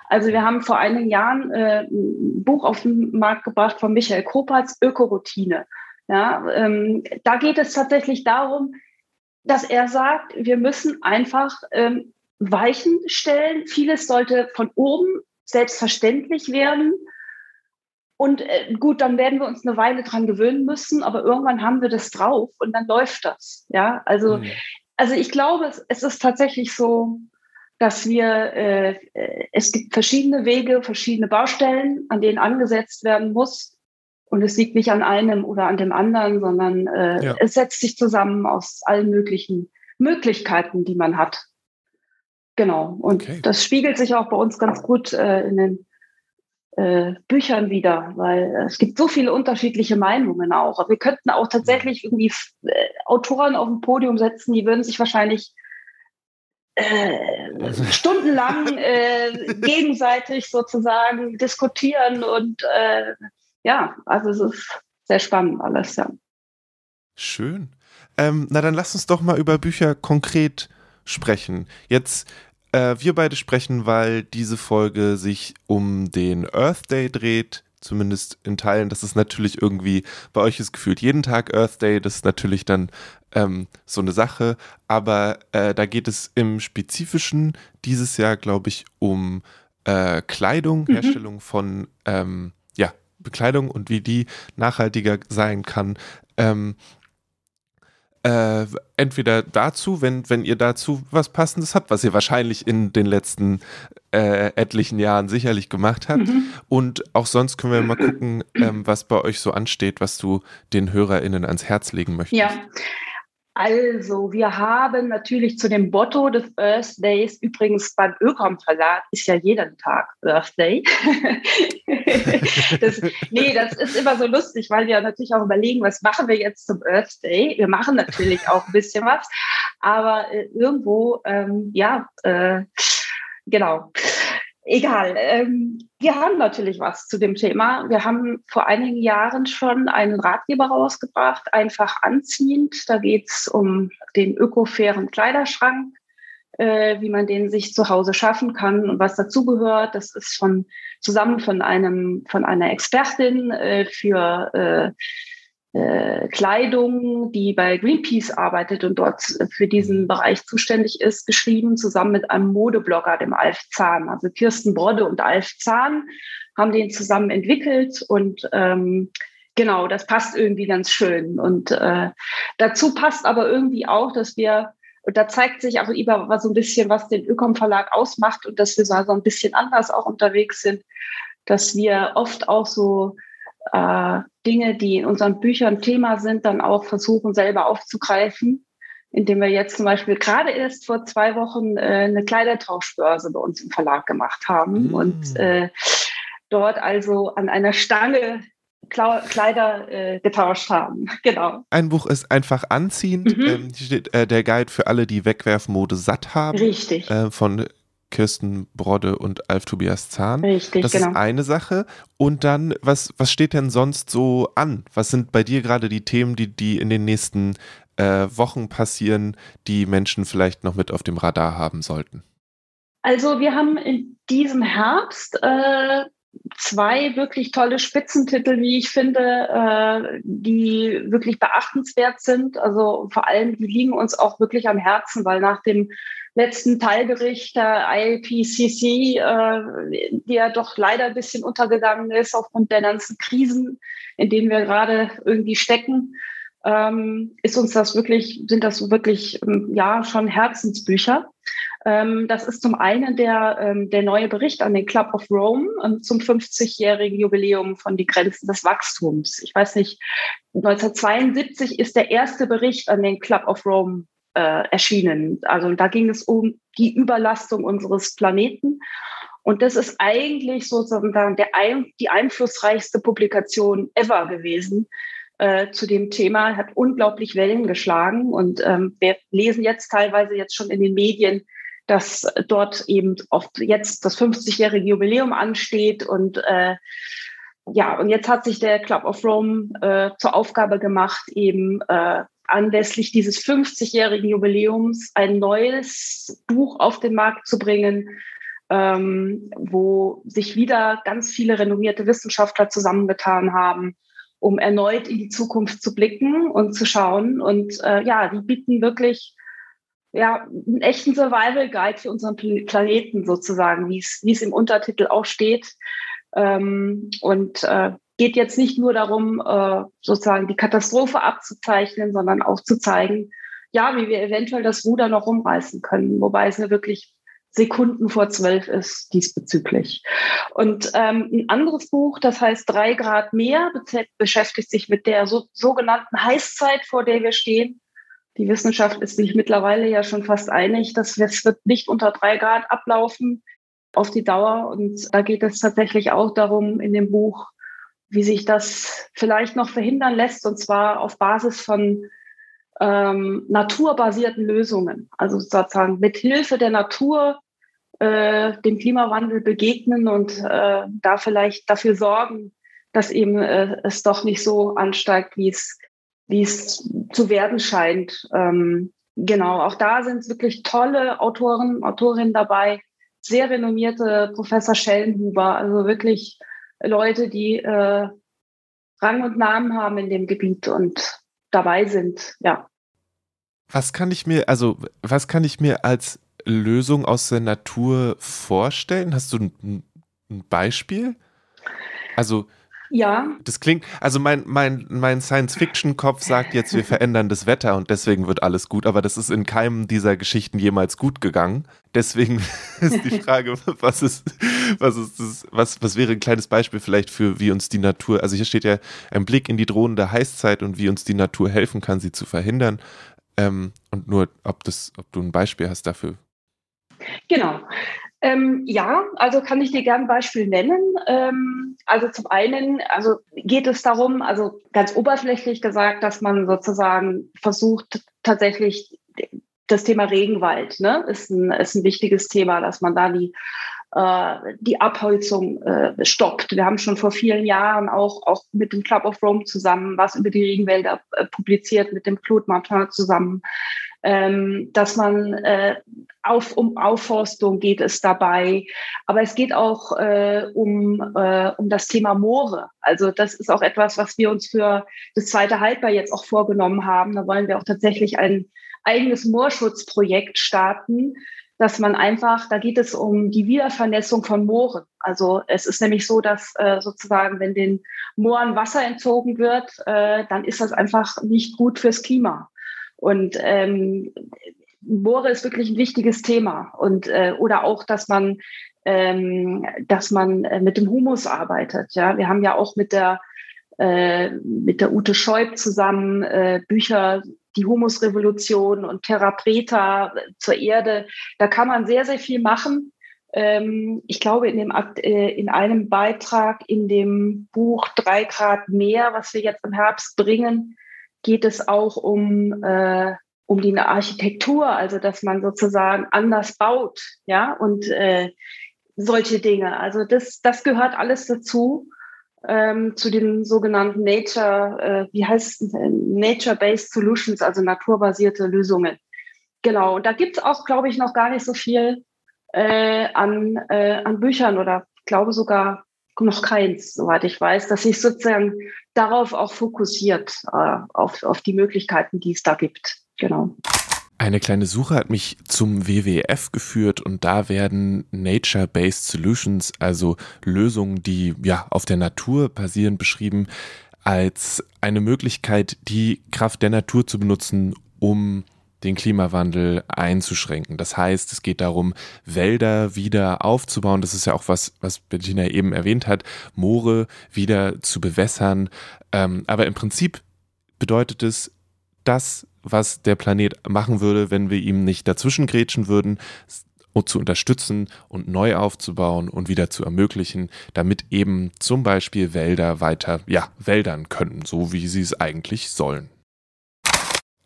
Also wir haben vor einigen Jahren äh, ein Buch auf den Markt gebracht von Michael Kopatz, Ökoroutine. Ja, ähm, da geht es tatsächlich darum, dass er sagt, wir müssen einfach ähm, Weichen stellen. Vieles sollte von oben selbstverständlich werden. Und äh, gut, dann werden wir uns eine Weile dran gewöhnen müssen, aber irgendwann haben wir das drauf und dann läuft das. Ja, also, mhm. also ich glaube, es, es ist tatsächlich so, dass wir, äh, es gibt verschiedene Wege, verschiedene Baustellen, an denen angesetzt werden muss. Und es liegt nicht an einem oder an dem anderen, sondern äh, ja. es setzt sich zusammen aus allen möglichen Möglichkeiten, die man hat. Genau. Und okay. das spiegelt sich auch bei uns ganz gut äh, in den äh, Büchern wieder, weil es gibt so viele unterschiedliche Meinungen auch. Wir könnten auch tatsächlich irgendwie äh, Autoren auf dem Podium setzen, die würden sich wahrscheinlich äh, stundenlang äh, gegenseitig sozusagen diskutieren und äh, ja, also es ist sehr spannend alles, ja. Schön. Ähm, na dann lass uns doch mal über Bücher konkret sprechen. Jetzt äh, wir beide sprechen, weil diese Folge sich um den Earth Day dreht, zumindest in Teilen. Das ist natürlich irgendwie, bei euch ist gefühlt jeden Tag Earth Day, das ist natürlich dann ähm, so eine Sache, aber äh, da geht es im Spezifischen dieses Jahr, glaube ich, um äh, Kleidung, mhm. Herstellung von ähm, ja, Bekleidung und wie die nachhaltiger sein kann. Ähm, äh, entweder dazu, wenn, wenn ihr dazu was Passendes habt, was ihr wahrscheinlich in den letzten äh, etlichen Jahren sicherlich gemacht habt. Mhm. Und auch sonst können wir mal gucken, ähm, was bei euch so ansteht, was du den HörerInnen ans Herz legen möchtest. Ja, also, wir haben natürlich zu dem Motto des Earth Days, übrigens beim Ökom Verlag ist ja jeden Tag Earth Day. das, nee, das ist immer so lustig, weil wir natürlich auch überlegen, was machen wir jetzt zum Earth Day? Wir machen natürlich auch ein bisschen was, aber äh, irgendwo, ähm, ja, äh, genau. Egal. Ähm, wir haben natürlich was zu dem Thema. Wir haben vor einigen Jahren schon einen Ratgeber rausgebracht, einfach anziehend. Da geht es um den ökofairen Kleiderschrank, äh, wie man den sich zu Hause schaffen kann und was dazugehört. Das ist von zusammen von einem von einer Expertin äh, für äh, Kleidung, die bei Greenpeace arbeitet und dort für diesen Bereich zuständig ist, geschrieben, zusammen mit einem Modeblogger, dem Alf Zahn. Also Kirsten Brodde und Alf Zahn haben den zusammen entwickelt und ähm, genau, das passt irgendwie ganz schön. Und äh, dazu passt aber irgendwie auch, dass wir und da zeigt sich auch über so ein bisschen, was den Ökom Verlag ausmacht und dass wir so ein bisschen anders auch unterwegs sind, dass wir oft auch so äh, Dinge, die in unseren Büchern Thema sind, dann auch versuchen selber aufzugreifen, indem wir jetzt zum Beispiel gerade erst vor zwei Wochen äh, eine Kleidertauschbörse bei uns im Verlag gemacht haben mm. und äh, dort also an einer Stange Kleider äh, getauscht haben. Genau. Ein Buch ist einfach anziehend. Mhm. Ähm, steht äh, der Guide für alle, die Wegwerfmode satt haben. Richtig. Äh, von Kirsten Brodde und Alf Tobias Zahn. Richtig, das genau. ist eine Sache. Und dann, was, was steht denn sonst so an? Was sind bei dir gerade die Themen, die, die in den nächsten äh, Wochen passieren, die Menschen vielleicht noch mit auf dem Radar haben sollten? Also wir haben in diesem Herbst äh, zwei wirklich tolle Spitzentitel, wie ich finde, äh, die wirklich beachtenswert sind. Also vor allem, die liegen uns auch wirklich am Herzen, weil nach dem letzten Teilbericht der IPCC, äh, der doch leider ein bisschen untergegangen ist aufgrund der ganzen Krisen, in denen wir gerade irgendwie stecken, ähm, ist uns das wirklich, sind das wirklich, ähm, ja, schon Herzensbücher. Ähm, das ist zum einen der, ähm, der neue Bericht an den Club of Rome ähm, zum 50-jährigen Jubiläum von die Grenzen des Wachstums. Ich weiß nicht, 1972 ist der erste Bericht an den Club of Rome äh, erschienen. Also da ging es um die Überlastung unseres Planeten. Und das ist eigentlich sozusagen der die einflussreichste Publikation ever gewesen äh, zu dem Thema, hat unglaublich Wellen geschlagen. Und ähm, wir lesen jetzt teilweise jetzt schon in den Medien, dass dort eben oft jetzt das 50-jährige Jubiläum ansteht und äh, ja, und jetzt hat sich der Club of Rome äh, zur Aufgabe gemacht, eben äh, anlässlich dieses 50-jährigen Jubiläums ein neues Buch auf den Markt zu bringen, ähm, wo sich wieder ganz viele renommierte Wissenschaftler zusammengetan haben, um erneut in die Zukunft zu blicken und zu schauen. Und äh, ja, die bieten wirklich ja, einen echten Survival Guide für unseren Planeten sozusagen, wie es, im Untertitel auch steht. Ähm, und äh, geht jetzt nicht nur darum, äh, sozusagen die Katastrophe abzuzeichnen, sondern auch zu zeigen, ja, wie wir eventuell das Ruder noch umreißen können, wobei es eine wirklich Sekunden vor zwölf ist diesbezüglich. Und ähm, ein anderes Buch, das heißt Drei Grad mehr, beschäftigt sich mit der so, sogenannten Heißzeit, vor der wir stehen. Die Wissenschaft ist sich mittlerweile ja schon fast einig, dass es wird nicht unter drei Grad ablaufen auf die Dauer. Und da geht es tatsächlich auch darum in dem Buch, wie sich das vielleicht noch verhindern lässt, und zwar auf Basis von ähm, naturbasierten Lösungen. Also sozusagen mit Hilfe der Natur äh, dem Klimawandel begegnen und äh, da vielleicht dafür sorgen, dass eben äh, es doch nicht so ansteigt, wie es, wie es zu werden scheint. Ähm, genau, auch da sind wirklich tolle Autoren, Autorinnen dabei, sehr renommierte Professor Schellenhuber, also wirklich Leute, die äh, Rang und Namen haben in dem Gebiet und dabei sind, ja. Was kann ich mir, also was kann ich mir als Lösung aus der Natur vorstellen? Hast du ein, ein Beispiel? Also, ja. Das klingt, also mein, mein, mein Science-Fiction-Kopf sagt jetzt, wir verändern das Wetter und deswegen wird alles gut, aber das ist in keinem dieser Geschichten jemals gut gegangen. Deswegen ist die Frage, was ist, was ist das, was, was wäre ein kleines Beispiel vielleicht für, wie uns die Natur, also hier steht ja ein Blick in die drohende Heißzeit und wie uns die Natur helfen kann, sie zu verhindern. Ähm, und nur, ob das, ob du ein Beispiel hast dafür, Genau. Ähm, ja, also kann ich dir gerne ein Beispiel nennen. Ähm, also zum einen, also geht es darum, also ganz oberflächlich gesagt, dass man sozusagen versucht, tatsächlich das Thema Regenwald, ne, ist ein, ist ein wichtiges Thema, dass man da die, äh, die Abholzung äh, stoppt. Wir haben schon vor vielen Jahren auch, auch mit dem Club of Rome zusammen was über die Regenwälder äh, publiziert, mit dem Claude Martin zusammen ähm, dass man äh, auf, um Aufforstung geht es dabei, aber es geht auch äh, um, äh, um das Thema Moore. Also das ist auch etwas, was wir uns für das zweite Halbjahr jetzt auch vorgenommen haben. Da wollen wir auch tatsächlich ein eigenes Moorschutzprojekt starten, dass man einfach, da geht es um die Wiedervernässung von Mooren. Also es ist nämlich so, dass äh, sozusagen, wenn den Mooren Wasser entzogen wird, äh, dann ist das einfach nicht gut fürs Klima. Und ähm, Bohre ist wirklich ein wichtiges Thema. Und äh, oder auch, dass man, ähm, dass man äh, mit dem Humus arbeitet. Ja, wir haben ja auch mit der äh, mit der Ute Scheub zusammen äh, Bücher die Humusrevolution und Terra Preta zur Erde. Da kann man sehr, sehr viel machen. Ähm, ich glaube, in, dem, äh, in einem Beitrag in dem Buch Drei Grad mehr, was wir jetzt im Herbst bringen, geht es auch um, äh, um die Architektur, also dass man sozusagen anders baut, ja, und äh, solche Dinge. Also das, das gehört alles dazu, ähm, zu den sogenannten Nature, äh, wie heißt Nature-Based Solutions, also naturbasierte Lösungen. Genau, und da gibt es auch, glaube ich, noch gar nicht so viel äh, an, äh, an Büchern oder glaube sogar noch keins, soweit ich weiß, dass sich sozusagen darauf auch fokussiert, äh, auf, auf die Möglichkeiten, die es da gibt. Genau. Eine kleine Suche hat mich zum WWF geführt und da werden Nature-Based Solutions, also Lösungen, die ja auf der Natur basieren, beschrieben. als eine Möglichkeit, die Kraft der Natur zu benutzen, um den Klimawandel einzuschränken. Das heißt, es geht darum, Wälder wieder aufzubauen. Das ist ja auch was, was Bettina eben erwähnt hat, Moore wieder zu bewässern. Ähm, aber im Prinzip bedeutet es, das, was der Planet machen würde, wenn wir ihm nicht dazwischen grätschen würden, zu unterstützen und neu aufzubauen und wieder zu ermöglichen, damit eben zum Beispiel Wälder weiter, ja, wäldern können, so wie sie es eigentlich sollen.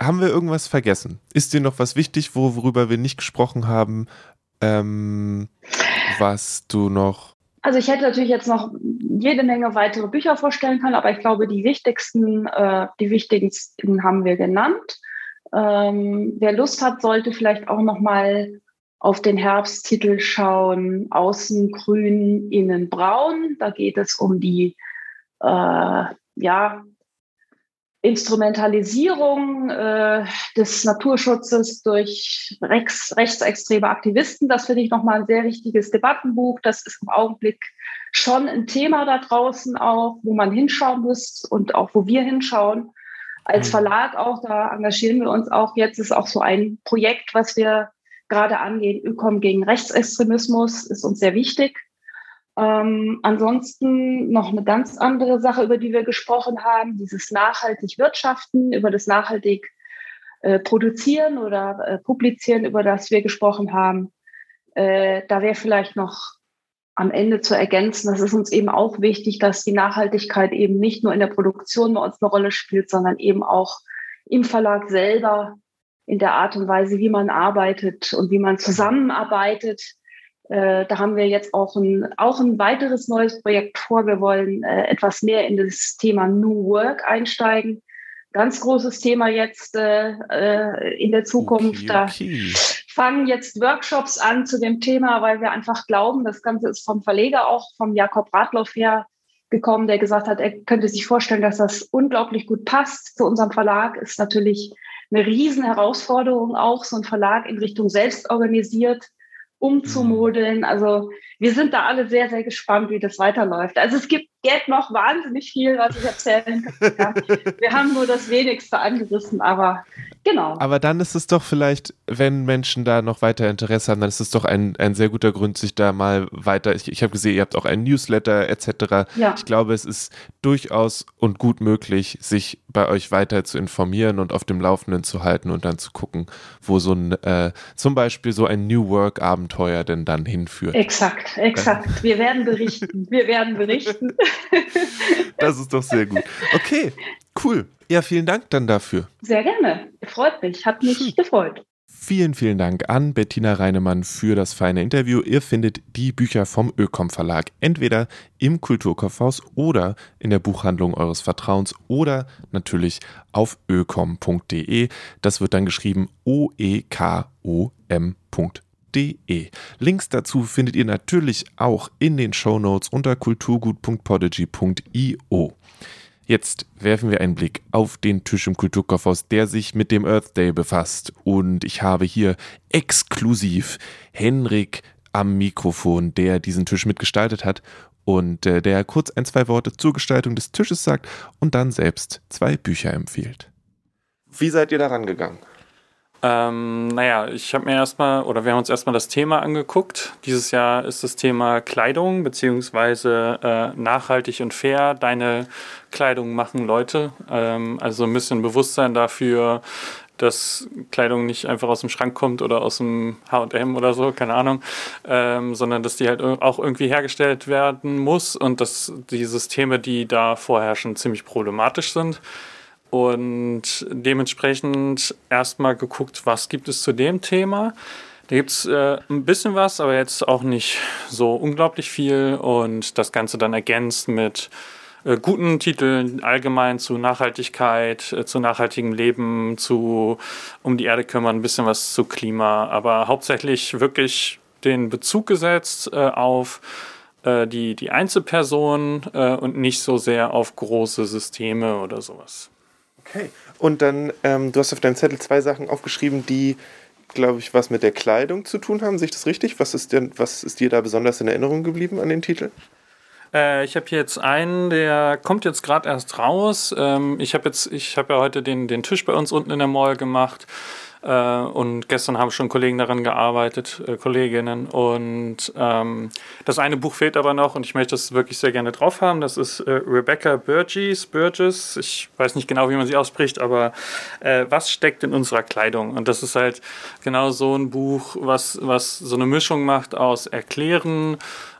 Haben wir irgendwas vergessen? Ist dir noch was wichtig, worüber wir nicht gesprochen haben, ähm, was du noch also ich hätte natürlich jetzt noch jede Menge weitere Bücher vorstellen können, aber ich glaube, die wichtigsten, äh, die wichtigsten haben wir genannt. Ähm, wer Lust hat, sollte vielleicht auch noch mal auf den Herbsttitel schauen, außen grün, innen braun. Da geht es um die äh, ja, Instrumentalisierung äh, des Naturschutzes durch rechts, rechtsextreme Aktivisten. Das finde ich nochmal ein sehr wichtiges Debattenbuch. Das ist im Augenblick schon ein Thema da draußen auch, wo man hinschauen muss und auch wo wir hinschauen. Als mhm. Verlag auch, da engagieren wir uns auch. Jetzt ist auch so ein Projekt, was wir gerade angehen. Ökom gegen Rechtsextremismus ist uns sehr wichtig. Ähm, ansonsten noch eine ganz andere Sache, über die wir gesprochen haben, dieses nachhaltig Wirtschaften, über das nachhaltig äh, Produzieren oder äh, Publizieren, über das wir gesprochen haben. Äh, da wäre vielleicht noch am Ende zu ergänzen, das ist uns eben auch wichtig, dass die Nachhaltigkeit eben nicht nur in der Produktion bei uns eine Rolle spielt, sondern eben auch im Verlag selber in der Art und Weise, wie man arbeitet und wie man zusammenarbeitet äh, da haben wir jetzt auch ein, auch ein weiteres neues Projekt vor. Wir wollen äh, etwas mehr in das Thema New Work einsteigen. Ganz großes Thema jetzt äh, äh in der Zukunft. Okay, okay. Da fangen jetzt Workshops an zu dem Thema, weil wir einfach glauben, das Ganze ist vom Verleger auch, vom Jakob Radloff her gekommen, der gesagt hat, er könnte sich vorstellen, dass das unglaublich gut passt zu unserem Verlag. Ist natürlich eine riesen Herausforderung auch, so ein Verlag in Richtung selbst organisiert umzumodeln. Also wir sind da alle sehr, sehr gespannt, wie das weiterläuft. Also es gibt gäbe noch wahnsinnig viel, was ich erzählen kann. Wir haben nur das Wenigste angerissen, aber genau. Aber dann ist es doch vielleicht, wenn Menschen da noch weiter Interesse haben, dann ist es doch ein, ein sehr guter Grund, sich da mal weiter. Ich, ich habe gesehen, ihr habt auch ein Newsletter etc. Ja. Ich glaube, es ist durchaus und gut möglich, sich bei euch weiter zu informieren und auf dem Laufenden zu halten und dann zu gucken, wo so ein äh, zum Beispiel so ein New Work Abenteuer denn dann hinführt. Exakt, exakt. Wir werden berichten. Wir werden berichten. das ist doch sehr gut. Okay, cool. Ja, vielen Dank dann dafür. Sehr gerne. Freut mich. Hat mich hm. gefreut. Vielen, vielen Dank an Bettina Reinemann für das feine Interview. Ihr findet die Bücher vom Ökom Verlag entweder im Kulturkaufhaus oder in der Buchhandlung eures Vertrauens oder natürlich auf ökom.de. Das wird dann geschrieben O-E-K-O-M.de. Links dazu findet ihr natürlich auch in den Show Notes unter kulturgut.podigy.io. Jetzt werfen wir einen Blick auf den Tisch im Kulturkaufhaus, der sich mit dem Earth Day befasst. Und ich habe hier exklusiv Henrik am Mikrofon, der diesen Tisch mitgestaltet hat und äh, der kurz ein, zwei Worte zur Gestaltung des Tisches sagt und dann selbst zwei Bücher empfiehlt. Wie seid ihr daran gegangen? Ähm, naja, ich habe mir erstmal, oder wir haben uns erstmal das Thema angeguckt. Dieses Jahr ist das Thema Kleidung, beziehungsweise äh, nachhaltig und fair. Deine Kleidung machen Leute. Ähm, also ein bisschen Bewusstsein dafür, dass Kleidung nicht einfach aus dem Schrank kommt oder aus dem HM oder so, keine Ahnung, ähm, sondern dass die halt auch irgendwie hergestellt werden muss und dass die Systeme, die da vorherrschen, ziemlich problematisch sind und dementsprechend erstmal geguckt, was gibt es zu dem Thema. Da gibt es äh, ein bisschen was, aber jetzt auch nicht so unglaublich viel und das Ganze dann ergänzt mit äh, guten Titeln allgemein zu Nachhaltigkeit, äh, zu nachhaltigem Leben, zu um die Erde kümmern, ein bisschen was zu Klima, aber hauptsächlich wirklich den Bezug gesetzt äh, auf äh, die, die Einzelperson äh, und nicht so sehr auf große Systeme oder sowas. Okay. Und dann, ähm, du hast auf deinem Zettel zwei Sachen aufgeschrieben, die, glaube ich, was mit der Kleidung zu tun haben. Sehe ich das richtig? Was ist, denn, was ist dir da besonders in Erinnerung geblieben an den Titel? Äh, ich habe hier jetzt einen, der kommt jetzt gerade erst raus. Ähm, ich habe jetzt, ja heute den, den Tisch bei uns unten in der Mall gemacht. Äh, und gestern haben schon Kollegen daran gearbeitet, äh, Kolleginnen. Und ähm, das eine Buch fehlt aber noch und ich möchte das wirklich sehr gerne drauf haben. Das ist äh, Rebecca Burgess, Burgess. Ich weiß nicht genau, wie man sie ausspricht, aber äh, was steckt in unserer Kleidung? Und das ist halt genau so ein Buch, was, was so eine Mischung macht aus Erklären,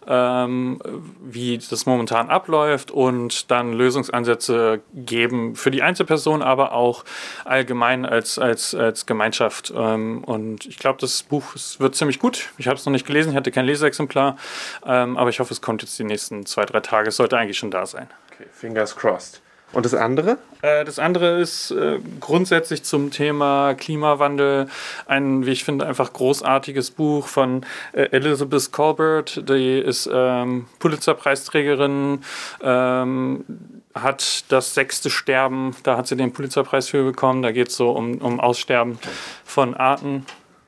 ähm, wie das momentan abläuft und dann Lösungsansätze geben für die Einzelperson, aber auch allgemein als, als, als Gemeinschaft. Ähm, und ich glaube, das Buch wird ziemlich gut. Ich habe es noch nicht gelesen, ich hatte kein Leseexemplar, ähm, aber ich hoffe, es kommt jetzt die nächsten zwei, drei Tage. Es sollte eigentlich schon da sein. Okay, fingers crossed. Und das andere? Äh, das andere ist äh, grundsätzlich zum Thema Klimawandel ein, wie ich finde, einfach großartiges Buch von äh, Elizabeth Colbert. Die ist ähm, Pulitzerpreisträgerin, ähm, hat das sechste Sterben, da hat sie den Pulitzerpreis für bekommen. Da geht es so um, um Aussterben von Arten.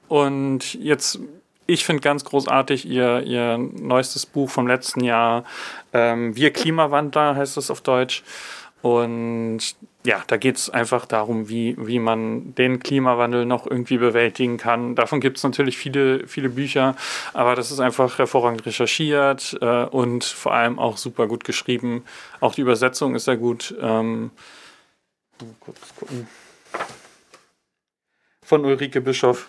Und jetzt ich finde ganz großartig ihr, ihr neuestes Buch vom letzten Jahr, ähm, Wir Klimawandler heißt es auf Deutsch. Und ja, da geht es einfach darum, wie, wie man den Klimawandel noch irgendwie bewältigen kann. Davon gibt es natürlich viele, viele Bücher, aber das ist einfach hervorragend recherchiert äh, und vor allem auch super gut geschrieben. Auch die Übersetzung ist sehr gut. Ähm, kurz gucken. Von Ulrike Bischoff.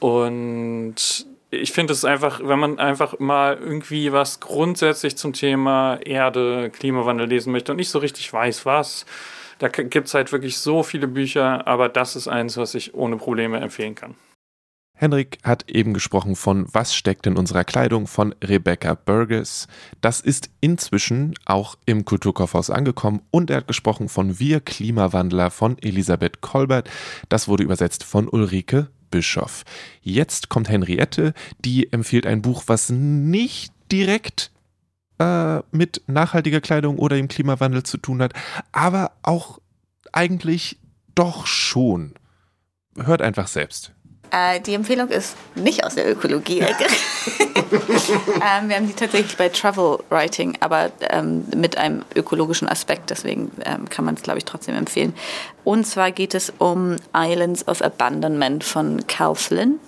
Und ich finde es einfach, wenn man einfach mal irgendwie was grundsätzlich zum Thema Erde, Klimawandel lesen möchte und nicht so richtig weiß, was, da gibt es halt wirklich so viele Bücher, aber das ist eins, was ich ohne Probleme empfehlen kann. Henrik hat eben gesprochen von Was steckt in unserer Kleidung von Rebecca Burgess. Das ist inzwischen auch im Kulturkaufhaus angekommen und er hat gesprochen von Wir Klimawandler von Elisabeth Kolbert. Das wurde übersetzt von Ulrike Bischof. Jetzt kommt Henriette, die empfiehlt ein Buch, was nicht direkt äh, mit nachhaltiger Kleidung oder dem Klimawandel zu tun hat, aber auch eigentlich doch schon. Hört einfach selbst. Äh, die Empfehlung ist nicht aus der Ökologie-Ecke. ähm, wir haben die tatsächlich bei Travel Writing, aber ähm, mit einem ökologischen Aspekt, deswegen ähm, kann man es, glaube ich, trotzdem empfehlen. Und zwar geht es um Islands of Abandonment von Cal Flynn.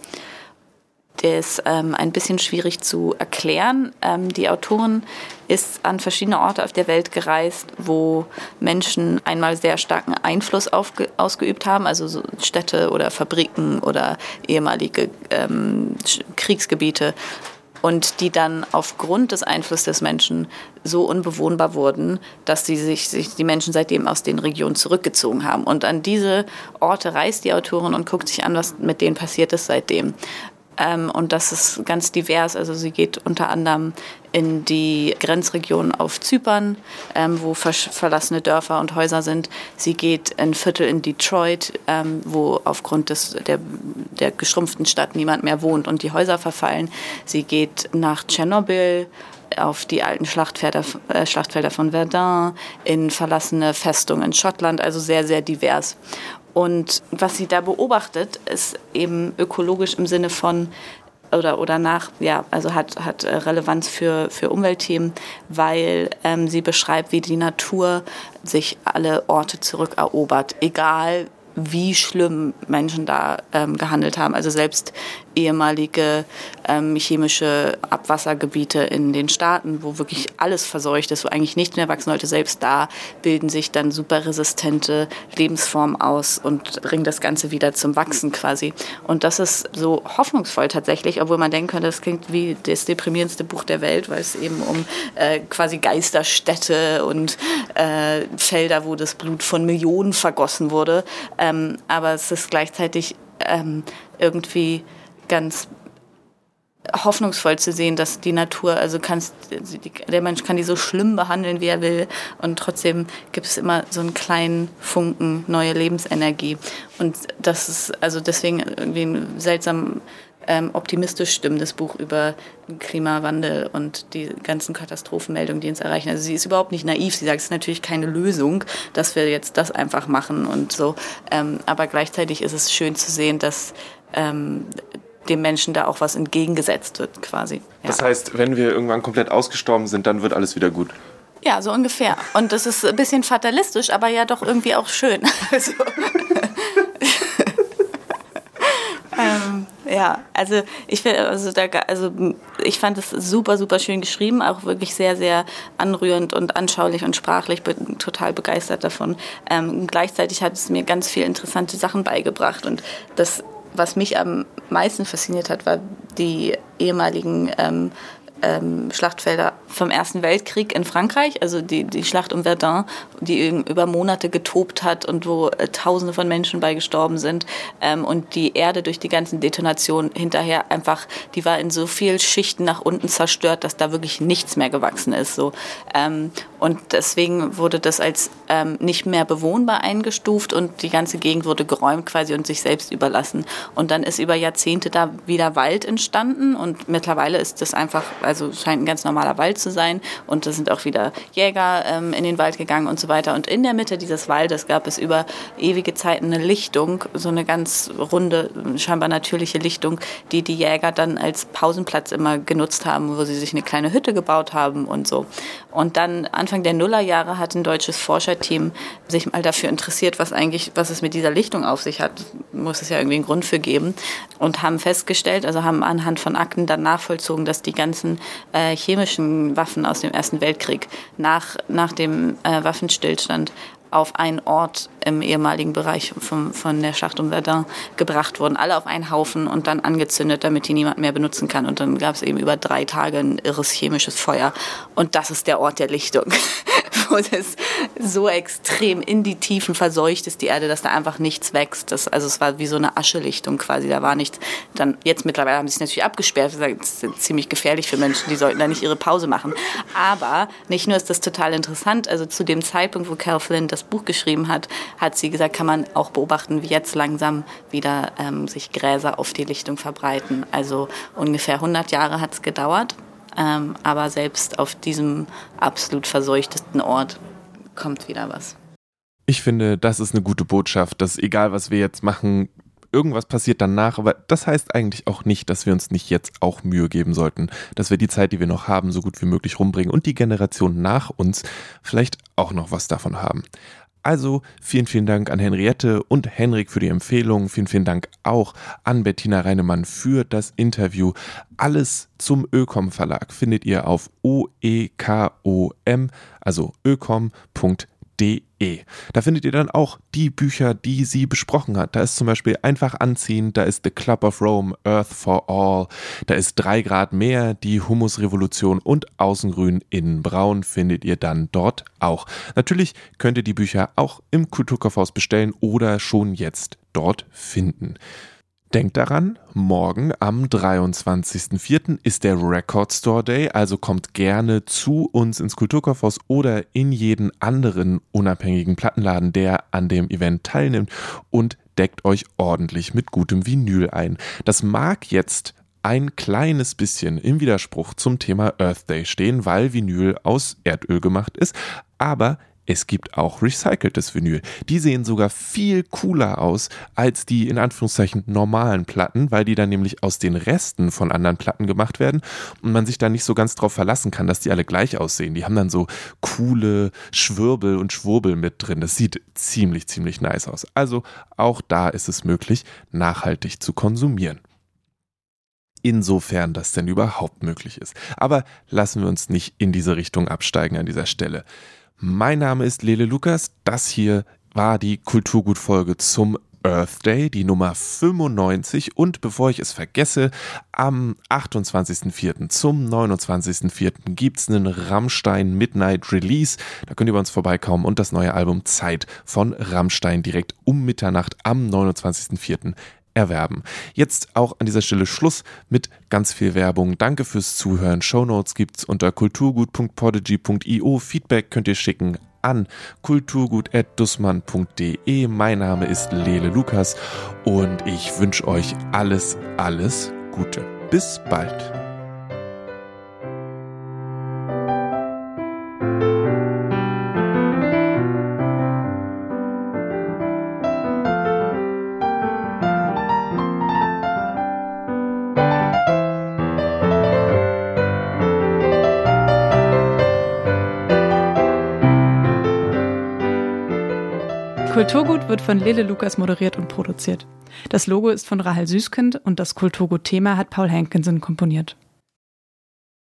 Der ist ähm, ein bisschen schwierig zu erklären. Ähm, die Autorin ist an verschiedene Orte auf der Welt gereist, wo Menschen einmal sehr starken Einfluss ausgeübt haben, also so Städte oder Fabriken oder ehemalige ähm, Kriegsgebiete und die dann aufgrund des Einflusses des Menschen so unbewohnbar wurden, dass sie sich, sich die Menschen seitdem aus den Regionen zurückgezogen haben. Und an diese Orte reist die Autorin und guckt sich an, was mit denen passiert ist seitdem. Ähm, und das ist ganz divers. Also sie geht unter anderem in die Grenzregion auf Zypern, ähm, wo verlassene Dörfer und Häuser sind. Sie geht in Viertel in Detroit, ähm, wo aufgrund des, der, der geschrumpften Stadt niemand mehr wohnt und die Häuser verfallen. Sie geht nach Tschernobyl, auf die alten Schlachtfelder, äh, Schlachtfelder von Verdun, in verlassene Festungen in Schottland, also sehr, sehr divers. Und was sie da beobachtet, ist eben ökologisch im Sinne von oder, oder nach, ja, also hat, hat äh, Relevanz für, für Umweltthemen, weil ähm, sie beschreibt, wie die Natur sich alle Orte zurückerobert, egal wie schlimm Menschen da ähm, gehandelt haben. Also selbst ehemalige ähm, chemische Abwassergebiete in den Staaten, wo wirklich alles verseucht ist, wo eigentlich nichts mehr wachsen sollte, selbst da bilden sich dann super resistente Lebensformen aus und bringen das Ganze wieder zum Wachsen quasi. Und das ist so hoffnungsvoll tatsächlich, obwohl man denken könnte, das klingt wie das deprimierendste Buch der Welt, weil es eben um äh, quasi Geisterstädte und äh, Felder, wo das Blut von Millionen vergossen wurde. Ähm, aber es ist gleichzeitig ähm, irgendwie ganz hoffnungsvoll zu sehen, dass die Natur, also kannst, der Mensch kann die so schlimm behandeln, wie er will, und trotzdem gibt es immer so einen kleinen Funken neue Lebensenergie. Und das ist also deswegen irgendwie ein seltsam ähm, optimistisch stimmendes Buch über Klimawandel und die ganzen Katastrophenmeldungen, die uns erreichen. Also sie ist überhaupt nicht naiv. Sie sagt, es ist natürlich keine Lösung, dass wir jetzt das einfach machen und so. Ähm, aber gleichzeitig ist es schön zu sehen, dass ähm, dem Menschen da auch was entgegengesetzt wird quasi. Ja. Das heißt, wenn wir irgendwann komplett ausgestorben sind, dann wird alles wieder gut. Ja, so ungefähr. Und das ist ein bisschen fatalistisch, aber ja doch irgendwie auch schön. Also, ähm, ja, also ich also da, also ich fand es super, super schön geschrieben, auch wirklich sehr, sehr anrührend und anschaulich und sprachlich, bin total begeistert davon. Ähm, gleichzeitig hat es mir ganz viele interessante Sachen beigebracht und das was mich am meisten fasziniert hat, war die ehemaligen ähm, ähm, Schlachtfelder vom Ersten Weltkrieg in Frankreich, also die, die Schlacht um Verdun, die über Monate getobt hat und wo äh, Tausende von Menschen bei gestorben sind. Ähm, und die Erde durch die ganzen Detonationen hinterher einfach, die war in so vielen Schichten nach unten zerstört, dass da wirklich nichts mehr gewachsen ist. So. Ähm, und deswegen wurde das als ähm, nicht mehr bewohnbar eingestuft und die ganze Gegend wurde geräumt quasi und sich selbst überlassen. Und dann ist über Jahrzehnte da wieder Wald entstanden und mittlerweile ist das einfach also scheint ein ganz normaler Wald zu sein. Und da sind auch wieder Jäger ähm, in den Wald gegangen und so weiter. Und in der Mitte dieses Waldes gab es über ewige Zeiten eine Lichtung, so eine ganz runde, scheinbar natürliche Lichtung, die die Jäger dann als Pausenplatz immer genutzt haben, wo sie sich eine kleine Hütte gebaut haben und so. Und dann Anfang der Nullerjahre hat ein deutsches Forscherteam sich mal dafür interessiert, was eigentlich, was es mit dieser Lichtung auf sich hat. Muss es ja irgendwie einen Grund für geben. Und haben festgestellt, also haben anhand von Akten dann nachvollzogen, dass die ganzen äh, chemischen Waffen aus dem Ersten Weltkrieg nach, nach dem äh, Waffenstillstand auf einen Ort im ehemaligen Bereich von, von der Schlacht um Verdun gebracht wurden. Alle auf einen Haufen und dann angezündet, damit die niemand mehr benutzen kann. Und dann gab es eben über drei Tage ein irres chemisches Feuer. Und das ist der Ort der Lichtung. es so extrem in die Tiefen verseucht ist, die Erde, dass da einfach nichts wächst. Das, also es war wie so eine Aschelichtung quasi, da war nichts. Dann, jetzt mittlerweile haben sie sich natürlich abgesperrt, das ist ziemlich gefährlich für Menschen, die sollten da nicht ihre Pause machen. Aber nicht nur ist das total interessant, also zu dem Zeitpunkt, wo Carol Flynn das Buch geschrieben hat, hat sie gesagt, kann man auch beobachten, wie jetzt langsam wieder ähm, sich Gräser auf die Lichtung verbreiten. Also ungefähr 100 Jahre hat es gedauert. Ähm, aber selbst auf diesem absolut verseuchtesten Ort kommt wieder was. Ich finde, das ist eine gute Botschaft, dass egal was wir jetzt machen, irgendwas passiert danach, aber das heißt eigentlich auch nicht, dass wir uns nicht jetzt auch Mühe geben sollten, dass wir die Zeit, die wir noch haben, so gut wie möglich rumbringen und die Generation nach uns vielleicht auch noch was davon haben. Also vielen, vielen Dank an Henriette und Henrik für die Empfehlung. Vielen, vielen Dank auch an Bettina Reinemann für das Interview. Alles zum Ökom Verlag findet ihr auf oekom, also ökom.de www.ftf.de. Da findet ihr dann auch die Bücher, die sie besprochen hat. Da ist zum Beispiel Einfach anziehen, da ist The Club of Rome, Earth for All, da ist 3 Grad mehr, die Humusrevolution und Außengrün in Braun findet ihr dann dort auch. Natürlich könnt ihr die Bücher auch im Kulturkaufhaus bestellen oder schon jetzt dort finden. Denkt daran, morgen am 23.04. ist der Record Store Day, also kommt gerne zu uns ins Kulturkaufhaus oder in jeden anderen unabhängigen Plattenladen, der an dem Event teilnimmt und deckt euch ordentlich mit gutem Vinyl ein. Das mag jetzt ein kleines bisschen im Widerspruch zum Thema Earth Day stehen, weil Vinyl aus Erdöl gemacht ist, aber es gibt auch recyceltes Vinyl. Die sehen sogar viel cooler aus als die in Anführungszeichen normalen Platten, weil die dann nämlich aus den Resten von anderen Platten gemacht werden und man sich da nicht so ganz drauf verlassen kann, dass die alle gleich aussehen. Die haben dann so coole Schwirbel und Schwurbel mit drin. Das sieht ziemlich, ziemlich nice aus. Also auch da ist es möglich, nachhaltig zu konsumieren insofern das denn überhaupt möglich ist. Aber lassen wir uns nicht in diese Richtung absteigen an dieser Stelle. Mein Name ist Lele Lukas. Das hier war die Kulturgutfolge zum Earth Day, die Nummer 95. Und bevor ich es vergesse, am 28.04. zum 29.04. gibt es einen Rammstein Midnight Release. Da könnt ihr bei uns vorbeikommen und das neue Album Zeit von Rammstein direkt um Mitternacht am 29.04 erwerben. Jetzt auch an dieser Stelle Schluss mit ganz viel Werbung. Danke fürs Zuhören. Shownotes gibt's unter kulturgut.podigy.io. Feedback könnt ihr schicken an kulturgut.dussmann.de. Mein Name ist Lele Lukas und ich wünsche euch alles, alles Gute. Bis bald. Kulturgut wird von Lele Lukas moderiert und produziert. Das Logo ist von Rahel Süßkind und das Kulturgut-Thema hat Paul Hankinson komponiert.